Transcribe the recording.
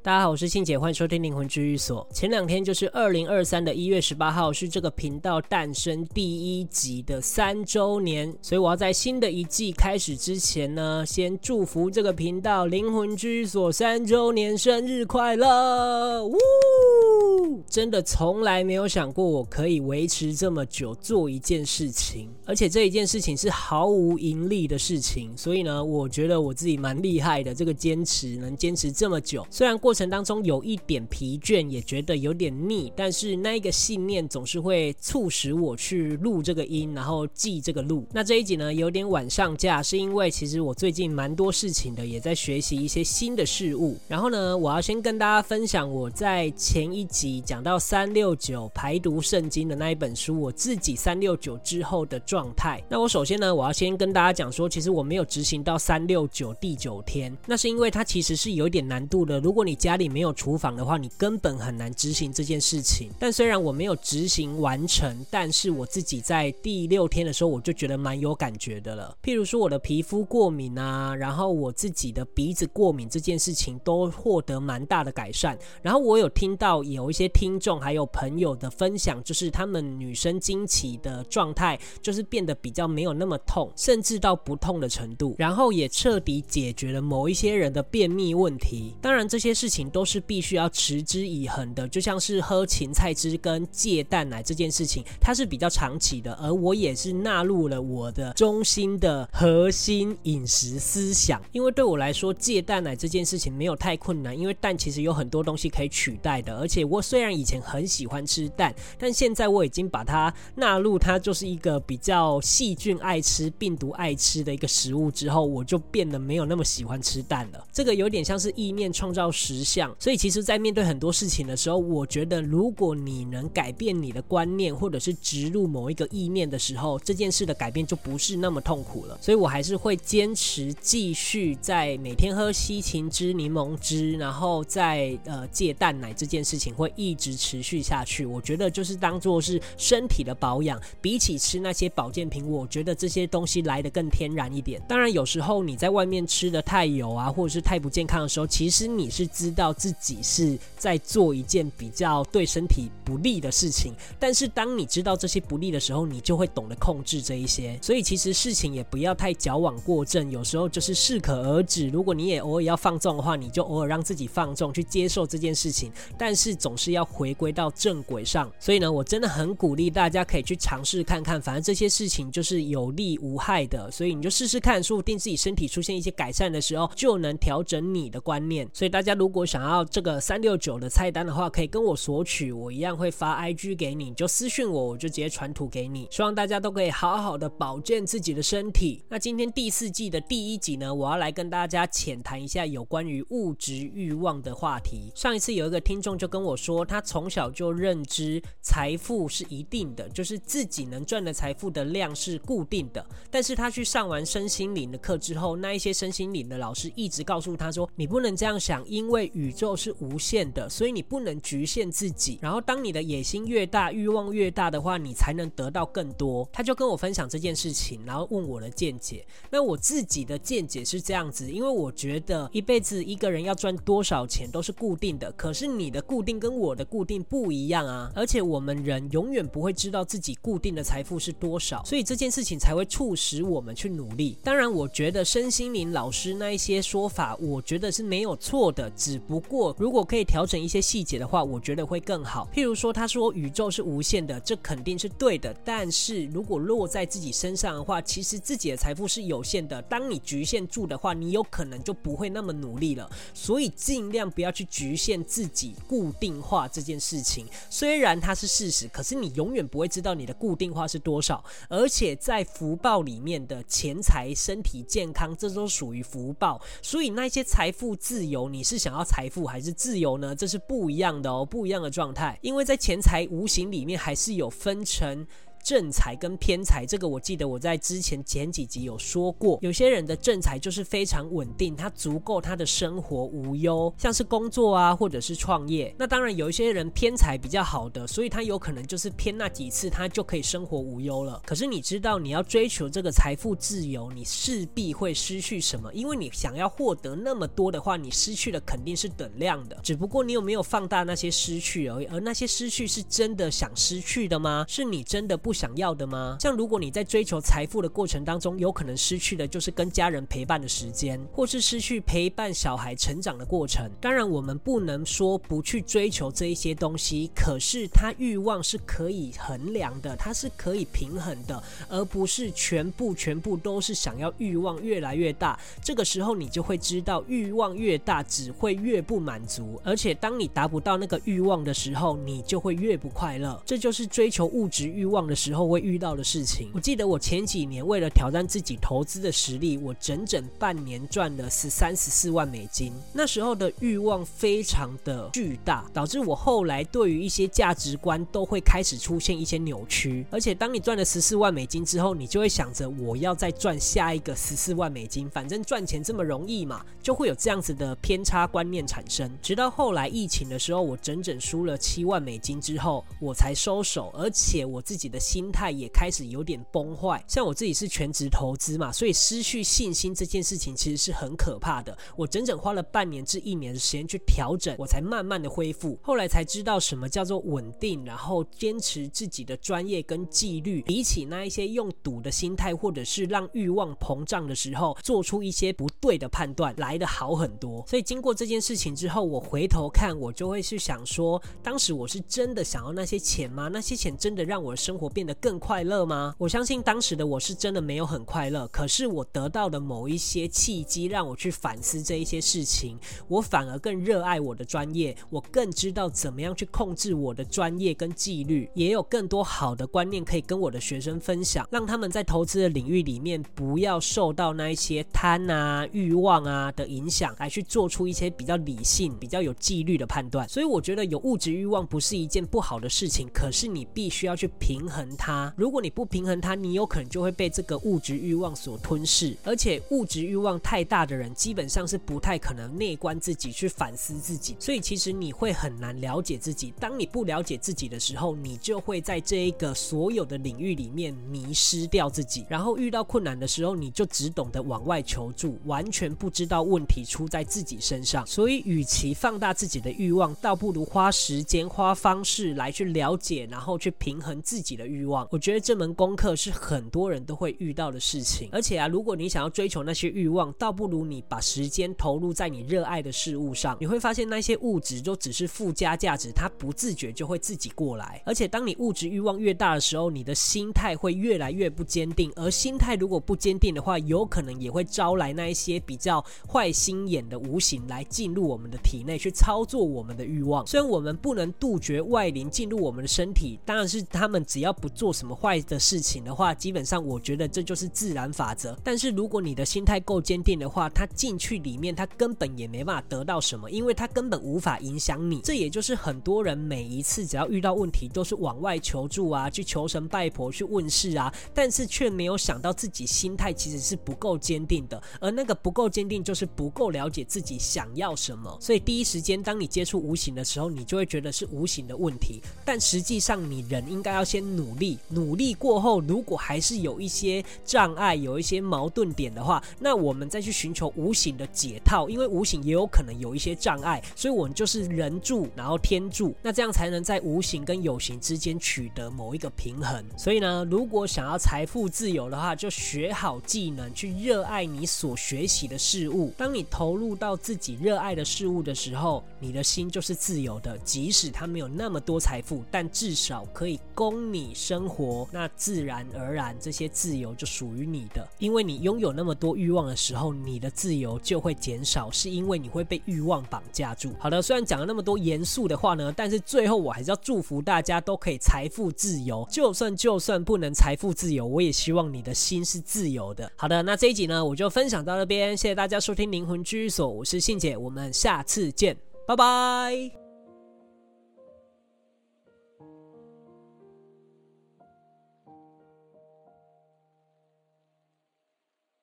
大家好，我是信姐，欢迎收听灵魂治愈所。前两天就是二零二三的一月十八号，是这个频道诞生第一集的三周年，所以我要在新的一季开始之前呢，先祝福这个频道灵魂治愈所三周年生日快乐！呜，真的从来没有想过我可以维持这么久做一件事情，而且这一件事情是毫无盈利的事情，所以呢，我觉得我自己蛮厉害的，这个坚持能坚持这么久，虽然过。程当中有一点疲倦，也觉得有点腻，但是那个信念总是会促使我去录这个音，然后记这个录。那这一集呢，有点晚上架，是因为其实我最近蛮多事情的，也在学习一些新的事物。然后呢，我要先跟大家分享我在前一集讲讲到三六九排毒圣经的那一本书，我自己三六九之后的状态。那我首先呢，我要先跟大家讲说，其实我没有执行到三六九第九天，那是因为它其实是有一点难度的。如果你家里没有厨房的话，你根本很难执行这件事情。但虽然我没有执行完成，但是我自己在第六天的时候，我就觉得蛮有感觉的了。譬如说我的皮肤过敏啊，然后我自己的鼻子过敏这件事情都获得蛮大的改善。然后我有听到有一些听听众还有朋友的分享，就是他们女生经期的状态就是变得比较没有那么痛，甚至到不痛的程度。然后也彻底解决了某一些人的便秘问题。当然这些事情都是。必须要持之以恒的，就像是喝芹菜汁跟戒蛋奶这件事情，它是比较长期的。而我也是纳入了我的中心的核心饮食思想，因为对我来说，戒蛋奶这件事情没有太困难，因为蛋其实有很多东西可以取代的。而且我虽然以前很喜欢吃蛋，但现在我已经把它纳入，它就是一个比较细菌爱吃、病毒爱吃的一个食物之后，我就变得没有那么喜欢吃蛋了。这个有点像是意念创造实相。所以其实，在面对很多事情的时候，我觉得，如果你能改变你的观念，或者是植入某一个意念的时候，这件事的改变就不是那么痛苦了。所以我还是会坚持继续在每天喝西芹汁、柠檬汁，然后再呃戒蛋奶这件事情会一直持续下去。我觉得就是当做是身体的保养，比起吃那些保健品，我觉得这些东西来得更天然一点。当然，有时候你在外面吃的太油啊，或者是太不健康的时候，其实你是知道。自己是在做一件比较对身体不利的事情，但是当你知道这些不利的时候，你就会懂得控制这一些。所以其实事情也不要太矫枉过正，有时候就是适可而止。如果你也偶尔要放纵的话，你就偶尔让自己放纵，去接受这件事情。但是总是要回归到正轨上。所以呢，我真的很鼓励大家可以去尝试看看，反正这些事情就是有利无害的，所以你就试试看，说不定自己身体出现一些改善的时候，就能调整你的观念。所以大家如果想要，这个三六九的菜单的话，可以跟我索取，我一样会发 IG 给你，你就私讯我，我就直接传图给你。希望大家都可以好好的保健自己的身体。那今天第四季的第一集呢，我要来跟大家浅谈一下有关于物质欲望的话题。上一次有一个听众就跟我说，他从小就认知财富是一定的，就是自己能赚的财富的量是固定的。但是他去上完身心灵的课之后，那一些身心灵的老师一直告诉他说，你不能这样想，因为宇宙是无限的，所以你不能局限自己。然后，当你的野心越大，欲望越大的话，你才能得到更多。他就跟我分享这件事情，然后问我的见解。那我自己的见解是这样子，因为我觉得一辈子一个人要赚多少钱都是固定的，可是你的固定跟我的固固定不一样啊。而且我们人永远不会知道自己固定的财富是多少，所以这件事情才会促使我们去努力。当然，我觉得身心灵老师那一些说法，我觉得是没有错的，只不过。如果可以调整一些细节的话，我觉得会更好。譬如说，他说宇宙是无限的，这肯定是对的。但是如果落在自己身上的话，其实自己的财富是有限的。当你局限住的话，你有可能就不会那么努力了。所以尽量不要去局限自己，固定化这件事情。虽然它是事实，可是你永远不会知道你的固定化是多少。而且在福报里面的钱财、身体健康，这都属于福报。所以那些财富自由，你是想要财富还是？自由呢，这是不一样的哦，不一样的状态。因为在钱财无形里面，还是有分成正财跟偏财，这个我记得我在之前前几集有说过。有些人的正财就是非常稳定，他足够他的生活无忧，像是工作啊，或者是创业。那当然有一些人偏财比较好的，所以他有可能就是偏那几次，他就可以生活无忧了。可是你知道，你要追求这个财富自由，你势必会失去什么？因为你想要获得那么多的话，你失去的肯定是等量的。只不过你有没有放大那些失去而已？而那些失去是真的想失去的吗？是你真的不想要的吗？像如果你在追求财富的过程当中，有可能失去的就是跟家人陪伴的时间，或是失去陪伴小孩成长的过程。当然，我们不能说不去追求这一些东西，可是它欲望是可以衡量的，它是可以平衡的，而不是全部全部都是想要欲望越来越大。这个时候，你就会知道，欲望越大，只会越不满足，而且当你达不到那个欲望的时候，你就会越不快乐。这就是追求物质欲望的时候会遇到的事情。我记得我前几年为了挑战自己投资的实力，我整整半年赚了十三十四万美金。那时候的欲望非常的巨大，导致我后来对于一些价值观都会开始出现一些扭曲。而且当你赚了十四万美金之后，你就会想着我要再赚下一个十四万美金，反正赚钱这么容易嘛，就会有这样子的偏差观念产生。直到后来疫情的时候，我整整输了七万美金之后，我才收手，而且我自己的心态也开始有点崩坏。像我自己是全职投资嘛，所以失去信心这件事情其实是很可怕的。我整整花了半年至一年的时间去调整，我才慢慢的恢复。后来才知道什么叫做稳定，然后坚持自己的专业跟纪律，比起那一些用赌的心态，或者是让欲望膨胀的时候，做出一些不对的判断，来得好很多。所以经过这件事情之后，我回头看，我就会去想说，当时我是真的想要那些钱吗？那些钱真的让我的生活变得更快乐吗？我相信当时的我是真的没有很快乐，可是我得到的某一些契机，让我去反思这一些事情，我反而更热爱我的专业，我更知道怎么样去控制我的专业跟纪律，也有更多好的观念可以跟我的学生分享，让他们在投资的领域里面不要受到那一些贪啊、欲望啊的影响，来去做出一些比较理性、比较有纪律的判断。所以我觉得有物质欲望不是一件不好的事情，可是你必须要去平衡它。如果你不平衡它，你有可能就会被这个物质欲望所吞噬。而且物质欲望太大的人，基本上是不太可能内观自己、去反思自己。所以其实你会很难了解自己。当你不了解自己的时候，你就会在这一个所有的领域里面迷失掉自己。然后遇到困难的时候，你就只懂得往外求助，完全不知道问题出在自己身上。所以，与其放大自己的欲望，倒不如花时间、花方式来去了解，然后去平衡自己的欲欲望。我觉得这门功课是很多人都会遇到的事情。而且啊，如果你想要追求那些欲望，倒不如你把时间投入在你热爱的事物上。你会发现那些物质都只是附加价值，它不自觉就会自己过来。而且，当你物质欲望越大的时候，你的心态会越来越不坚定。而心态如果不坚定的话，有可能也会招来那一些比较坏心眼的无形来进入我们的体内去操作我们的欲望。虽然我们不能杜绝外灵进入我们的身体，当然是他们只要不做什么坏的事情的话，基本上我觉得这就是自然法则。但是如果你的心态够坚定的话，他进去里面，他根本也没办法得到什么，因为他根本无法影响你。这也就是很多人每一次只要遇到问题，都是往外求助啊，去求神拜佛，去问事啊，但是却没有想到自己心态其实是不够坚定的，而那个不够坚定，就是不够了解自己想要什么。所以第一时间，当你接触无形的时候，你就会觉得是无形的问题，但实际上你人应该要先努力，努力过后，如果还是有一些障碍，有一些矛盾点的话，那我们再去寻求无形的解套，因为无形也有可能有一些障碍，所以我们就是人助，然后天助，那这样才能在无形跟有形之间取得某一个平衡。所以呢，如果想要财富自由的话，就学好技能，去热爱你所学习的事物。当你投入到自己热爱的事物的时候，你的心就是自由的。即使它没有那么多财富，但至少可以供你生活。那自然而然，这些自由就属于你的。因为你拥有那么多欲望的时候，你的自由就会减少，是因为你会被欲望绑架住。好的，虽然讲了那么多严肃的话呢，但是最后我还是要祝福大家都可以财富自由。就算就算不能财富自由，我也希望你的心是自由的。好的，那这一集呢，我就分享到这边，谢谢大家收听灵魂居所，我是信姐，我们下次见，拜拜。